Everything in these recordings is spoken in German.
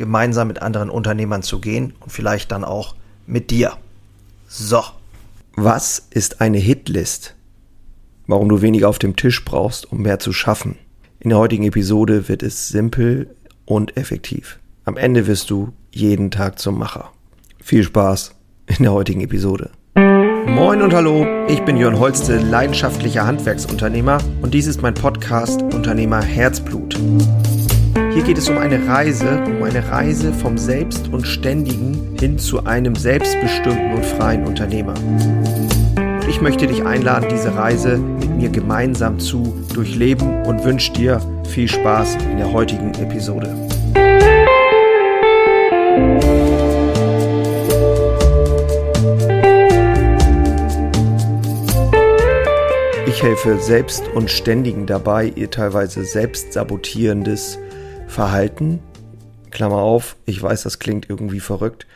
gemeinsam mit anderen Unternehmern zu gehen und vielleicht dann auch mit dir. So. Was ist eine Hitlist? Warum du weniger auf dem Tisch brauchst, um mehr zu schaffen. In der heutigen Episode wird es simpel und effektiv. Am Ende wirst du jeden Tag zum Macher. Viel Spaß in der heutigen Episode. Moin und hallo, ich bin Jörn Holste, leidenschaftlicher Handwerksunternehmer und dies ist mein Podcast Unternehmer Herzblut. Hier geht es um eine Reise, um eine Reise vom Selbst und Ständigen hin zu einem selbstbestimmten und freien Unternehmer. Ich möchte dich einladen, diese Reise mit mir gemeinsam zu durchleben und wünsche dir viel Spaß in der heutigen Episode. Ich helfe Selbst und Ständigen dabei, ihr teilweise selbst sabotierendes Verhalten, Klammer auf, ich weiß, das klingt irgendwie verrückt.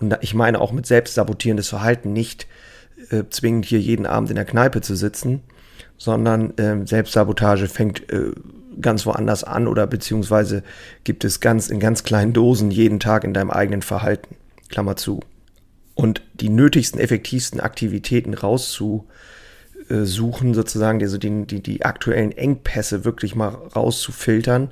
Und ich meine auch mit selbstsabotierendes Verhalten nicht äh, zwingend hier jeden Abend in der Kneipe zu sitzen, sondern äh, Selbstsabotage fängt äh, ganz woanders an oder beziehungsweise gibt es ganz in ganz kleinen Dosen jeden Tag in deinem eigenen Verhalten. Klammer zu. Und die nötigsten, effektivsten Aktivitäten rauszusuchen, sozusagen, also die, die, die aktuellen Engpässe wirklich mal rauszufiltern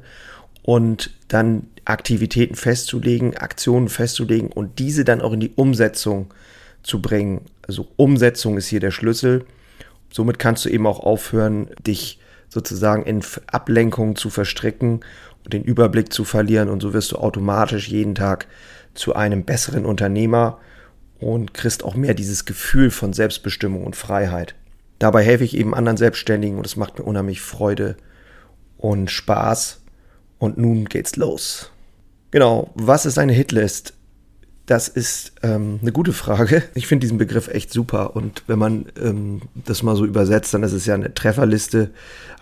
und dann Aktivitäten festzulegen, Aktionen festzulegen und diese dann auch in die Umsetzung zu bringen. Also Umsetzung ist hier der Schlüssel. Somit kannst du eben auch aufhören, dich sozusagen in Ablenkungen zu verstricken und den Überblick zu verlieren und so wirst du automatisch jeden Tag zu einem besseren Unternehmer und kriegst auch mehr dieses Gefühl von Selbstbestimmung und Freiheit. Dabei helfe ich eben anderen Selbstständigen und es macht mir unheimlich Freude und Spaß und nun geht's los. Genau, was ist eine Hitlist? Das ist ähm, eine gute Frage. Ich finde diesen Begriff echt super. Und wenn man ähm, das mal so übersetzt, dann ist es ja eine Trefferliste,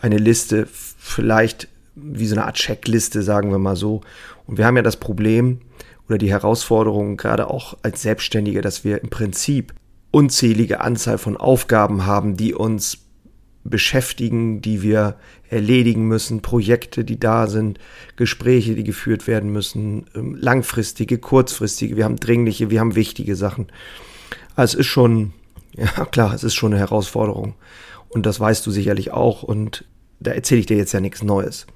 eine Liste, vielleicht wie so eine Art Checkliste, sagen wir mal so. Und wir haben ja das Problem oder die Herausforderung, gerade auch als Selbstständige, dass wir im Prinzip unzählige Anzahl von Aufgaben haben, die uns beschäftigen, die wir erledigen müssen, Projekte, die da sind, Gespräche, die geführt werden müssen, ähm, langfristige, kurzfristige, wir haben dringliche, wir haben wichtige Sachen. Also es ist schon, ja klar, es ist schon eine Herausforderung. Und das weißt du sicherlich auch und da erzähle ich dir jetzt ja nichts Neues.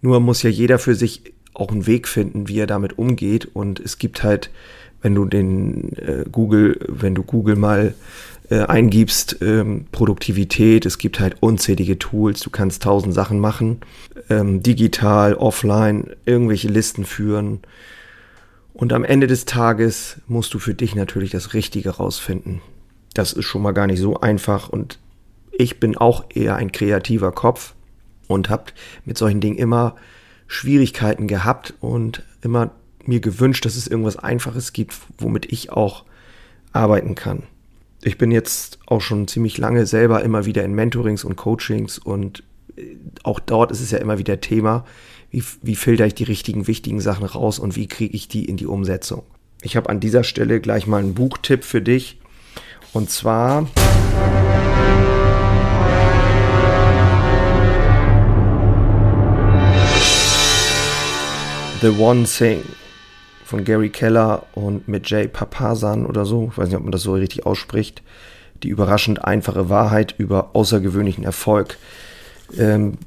Nur muss ja jeder für sich auch einen Weg finden, wie er damit umgeht. Und es gibt halt, wenn du den äh, Google, wenn du Google mal äh, eingibst, ähm, Produktivität, es gibt halt unzählige Tools, du kannst tausend Sachen machen, ähm, digital, offline, irgendwelche Listen führen. Und am Ende des Tages musst du für dich natürlich das Richtige rausfinden. Das ist schon mal gar nicht so einfach und ich bin auch eher ein kreativer Kopf und habe mit solchen Dingen immer Schwierigkeiten gehabt und immer mir gewünscht, dass es irgendwas Einfaches gibt, womit ich auch arbeiten kann ich bin jetzt auch schon ziemlich lange selber immer wieder in Mentorings und Coachings und äh, auch dort ist es ja immer wieder Thema, wie, wie filter ich die richtigen, wichtigen Sachen raus und wie kriege ich die in die Umsetzung. Ich habe an dieser Stelle gleich mal einen Buchtipp für dich und zwar... The One Thing von Gary Keller und mit Jay Papasan oder so, ich weiß nicht, ob man das so richtig ausspricht, die überraschend einfache Wahrheit über außergewöhnlichen Erfolg. Ähm,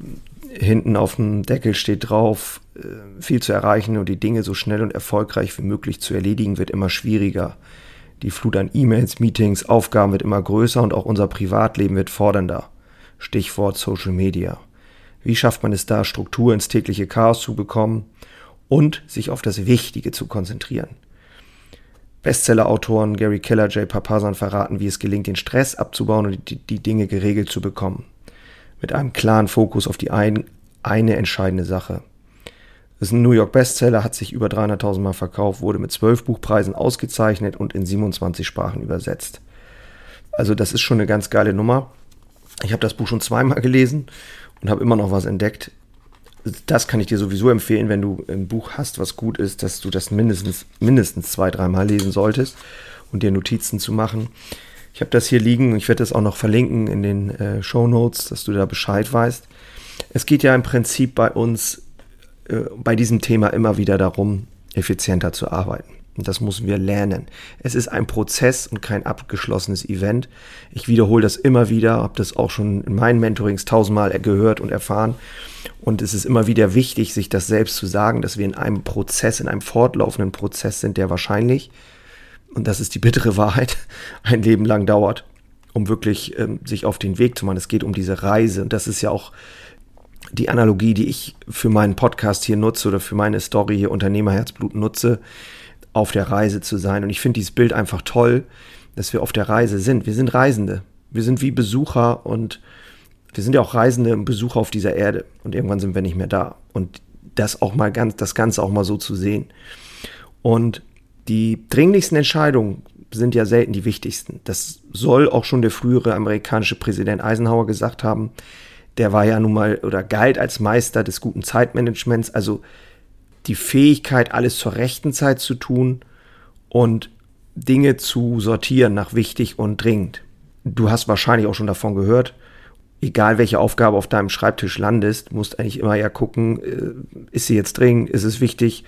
hinten auf dem Deckel steht drauf, äh, viel zu erreichen und die Dinge so schnell und erfolgreich wie möglich zu erledigen wird immer schwieriger. Die Flut an E-Mails, Meetings, Aufgaben wird immer größer und auch unser Privatleben wird fordernder. Stichwort Social Media. Wie schafft man es da, Struktur ins tägliche Chaos zu bekommen und sich auf das Wichtige zu konzentrieren. Bestseller-Autoren Gary Keller, Jay Papasan verraten, wie es gelingt, den Stress abzubauen und die, die Dinge geregelt zu bekommen. Mit einem klaren Fokus auf die ein, eine entscheidende Sache. Das ist ein New York Bestseller, hat sich über 300.000 Mal verkauft, wurde mit zwölf Buchpreisen ausgezeichnet und in 27 Sprachen übersetzt. Also das ist schon eine ganz geile Nummer. Ich habe das Buch schon zweimal gelesen und habe immer noch was entdeckt. Das kann ich dir sowieso empfehlen, wenn du ein Buch hast, was gut ist, dass du das mindestens, mindestens zwei, dreimal lesen solltest und dir Notizen zu machen. Ich habe das hier liegen, ich werde das auch noch verlinken in den äh, Show Notes, dass du da Bescheid weißt. Es geht ja im Prinzip bei uns äh, bei diesem Thema immer wieder darum, effizienter zu arbeiten. Und das müssen wir lernen. Es ist ein Prozess und kein abgeschlossenes Event. Ich wiederhole das immer wieder, habe das auch schon in meinen Mentorings tausendmal gehört und erfahren. Und es ist immer wieder wichtig, sich das selbst zu sagen, dass wir in einem Prozess, in einem fortlaufenden Prozess sind, der wahrscheinlich, und das ist die bittere Wahrheit, ein Leben lang dauert, um wirklich ähm, sich auf den Weg zu machen. Es geht um diese Reise. Und das ist ja auch die Analogie, die ich für meinen Podcast hier nutze oder für meine Story hier Unternehmerherzblut nutze auf der Reise zu sein. Und ich finde dieses Bild einfach toll, dass wir auf der Reise sind. Wir sind Reisende. Wir sind wie Besucher und wir sind ja auch Reisende und Besucher auf dieser Erde. Und irgendwann sind wir nicht mehr da. Und das auch mal ganz, das Ganze auch mal so zu sehen. Und die dringlichsten Entscheidungen sind ja selten die wichtigsten. Das soll auch schon der frühere amerikanische Präsident Eisenhower gesagt haben. Der war ja nun mal oder galt als Meister des guten Zeitmanagements. Also die Fähigkeit, alles zur rechten Zeit zu tun und Dinge zu sortieren nach wichtig und dringend. Du hast wahrscheinlich auch schon davon gehört, egal welche Aufgabe auf deinem Schreibtisch landest, musst eigentlich immer ja gucken, äh, ist sie jetzt dringend, ist es wichtig,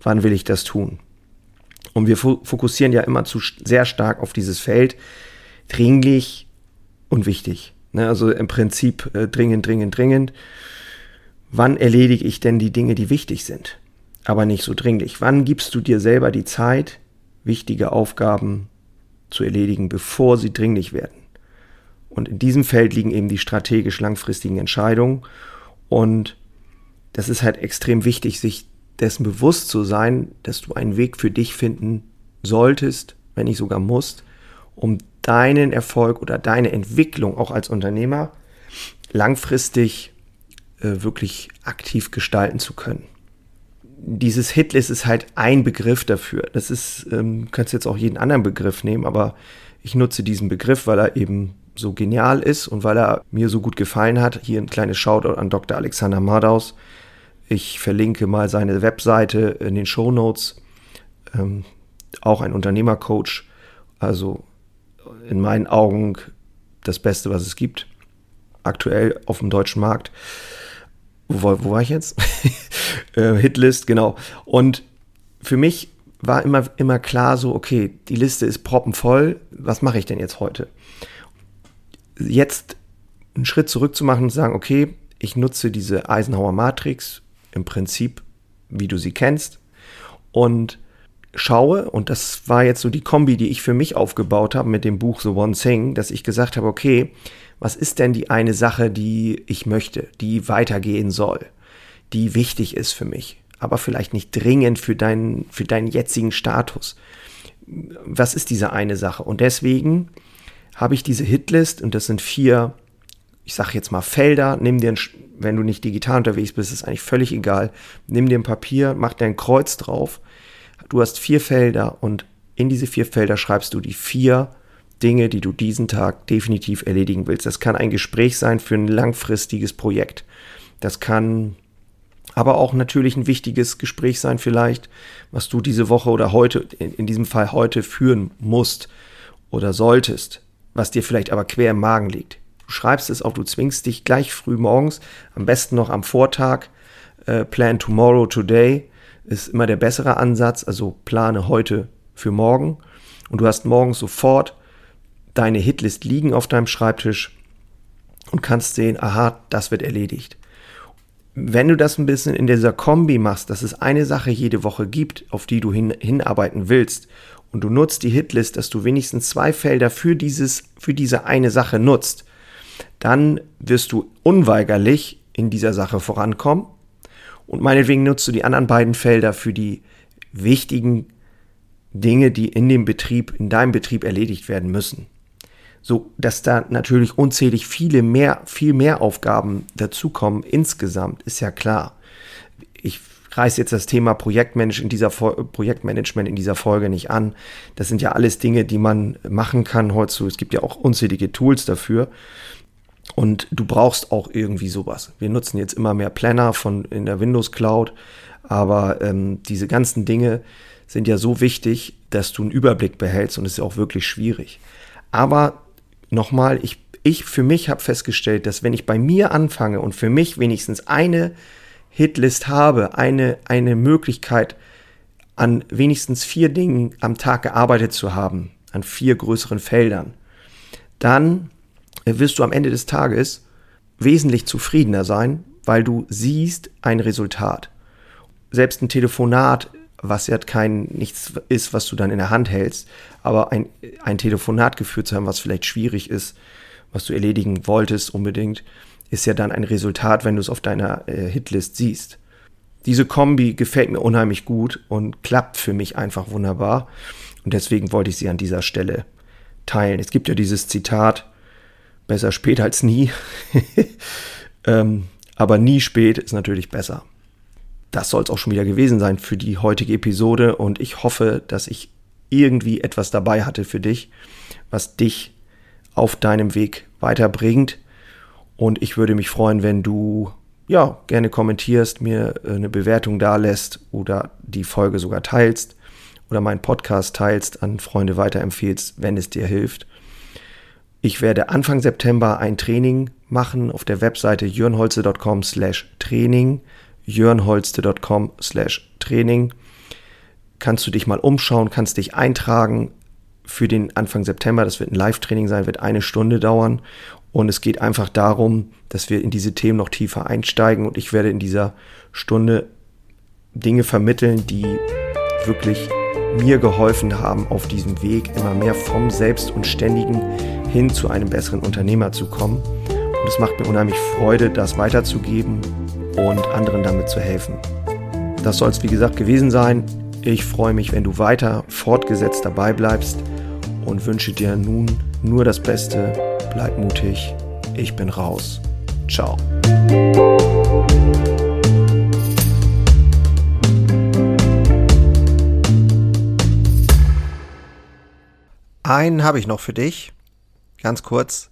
wann will ich das tun? Und wir fokussieren ja immer zu sehr stark auf dieses Feld, dringlich und wichtig. Ne, also im Prinzip äh, dringend, dringend, dringend. Wann erledige ich denn die Dinge, die wichtig sind? Aber nicht so dringlich. Wann gibst du dir selber die Zeit, wichtige Aufgaben zu erledigen, bevor sie dringlich werden? Und in diesem Feld liegen eben die strategisch langfristigen Entscheidungen. Und das ist halt extrem wichtig, sich dessen bewusst zu sein, dass du einen Weg für dich finden solltest, wenn nicht sogar musst, um deinen Erfolg oder deine Entwicklung auch als Unternehmer langfristig äh, wirklich aktiv gestalten zu können dieses Hitlist ist halt ein Begriff dafür. Das ist, ähm, kannst jetzt auch jeden anderen Begriff nehmen, aber ich nutze diesen Begriff, weil er eben so genial ist und weil er mir so gut gefallen hat. Hier ein kleines Shoutout an Dr. Alexander Mardaus. Ich verlinke mal seine Webseite in den Show Notes. Ähm, auch ein Unternehmercoach. Also in meinen Augen das Beste, was es gibt. Aktuell auf dem deutschen Markt. Wo, wo war ich jetzt? äh, Hitlist, genau. Und für mich war immer, immer klar so, okay, die Liste ist proppenvoll, was mache ich denn jetzt heute? Jetzt einen Schritt zurück zu machen und zu sagen, okay, ich nutze diese Eisenhower Matrix im Prinzip, wie du sie kennst, und schaue, und das war jetzt so die Kombi, die ich für mich aufgebaut habe mit dem Buch The One Thing, dass ich gesagt habe, okay, was ist denn die eine Sache, die ich möchte, die weitergehen soll? die wichtig ist für mich, aber vielleicht nicht dringend für deinen, für deinen jetzigen Status. Was ist diese eine Sache? Und deswegen habe ich diese Hitlist und das sind vier, ich sage jetzt mal Felder. Nimm dir, ein, wenn du nicht digital unterwegs bist, ist eigentlich völlig egal. Nimm dir ein Papier, mach dir ein Kreuz drauf. Du hast vier Felder und in diese vier Felder schreibst du die vier Dinge, die du diesen Tag definitiv erledigen willst. Das kann ein Gespräch sein für ein langfristiges Projekt. Das kann aber auch natürlich ein wichtiges Gespräch sein vielleicht, was du diese Woche oder heute, in diesem Fall heute führen musst oder solltest, was dir vielleicht aber quer im Magen liegt. Du schreibst es auf, du zwingst dich gleich früh morgens, am besten noch am Vortag, äh, plan tomorrow, today ist immer der bessere Ansatz, also plane heute für morgen und du hast morgens sofort deine Hitlist liegen auf deinem Schreibtisch und kannst sehen, aha, das wird erledigt wenn du das ein bisschen in dieser Kombi machst, dass es eine Sache jede Woche gibt, auf die du hin, hinarbeiten willst, und du nutzt die Hitlist, dass du wenigstens zwei Felder für, dieses, für diese eine Sache nutzt, dann wirst du unweigerlich in dieser Sache vorankommen. Und meinetwegen nutzt du die anderen beiden Felder für die wichtigen Dinge, die in dem Betrieb, in deinem Betrieb erledigt werden müssen so dass da natürlich unzählig viele mehr, viel mehr Aufgaben dazukommen insgesamt, ist ja klar. Ich reiß jetzt das Thema Projektmanagement in dieser, Projektmanagement in dieser Folge nicht an. Das sind ja alles Dinge, die man machen kann heutzutage. Es gibt ja auch unzählige Tools dafür. Und du brauchst auch irgendwie sowas. Wir nutzen jetzt immer mehr Planner von in der Windows Cloud, aber ähm, diese ganzen Dinge sind ja so wichtig, dass du einen Überblick behältst und es ist auch wirklich schwierig. Aber nochmal, ich, ich für mich habe festgestellt, dass wenn ich bei mir anfange und für mich wenigstens eine Hitlist habe, eine, eine Möglichkeit, an wenigstens vier Dingen am Tag gearbeitet zu haben, an vier größeren Feldern, dann wirst du am Ende des Tages wesentlich zufriedener sein, weil du siehst ein Resultat. Selbst ein Telefonat, was ja kein nichts ist, was du dann in der Hand hältst, aber ein, ein Telefonat geführt zu haben, was vielleicht schwierig ist, was du erledigen wolltest unbedingt, ist ja dann ein Resultat, wenn du es auf deiner äh, Hitlist siehst. Diese Kombi gefällt mir unheimlich gut und klappt für mich einfach wunderbar. Und deswegen wollte ich sie an dieser Stelle teilen. Es gibt ja dieses Zitat, besser spät als nie. ähm, aber nie spät ist natürlich besser. Das soll es auch schon wieder gewesen sein für die heutige Episode und ich hoffe, dass ich irgendwie etwas dabei hatte für dich, was dich auf deinem Weg weiterbringt. Und ich würde mich freuen, wenn du ja gerne kommentierst, mir äh, eine Bewertung da lässt oder die Folge sogar teilst oder meinen Podcast teilst, an Freunde weiterempfehlst, wenn es dir hilft. Ich werde Anfang September ein Training machen auf der Webseite jörnholze.com jörnholze.com slash Training. Kannst du dich mal umschauen, kannst dich eintragen für den Anfang September. Das wird ein Live-Training sein, wird eine Stunde dauern. Und es geht einfach darum, dass wir in diese Themen noch tiefer einsteigen. Und ich werde in dieser Stunde Dinge vermitteln, die wirklich mir geholfen haben, auf diesem Weg immer mehr vom Selbst und Ständigen hin zu einem besseren Unternehmer zu kommen. Und es macht mir unheimlich Freude, das weiterzugeben und anderen damit zu helfen. Das soll es wie gesagt gewesen sein. Ich freue mich, wenn du weiter fortgesetzt dabei bleibst und wünsche dir nun nur das Beste. Bleib mutig. Ich bin raus. Ciao. Einen habe ich noch für dich. Ganz kurz.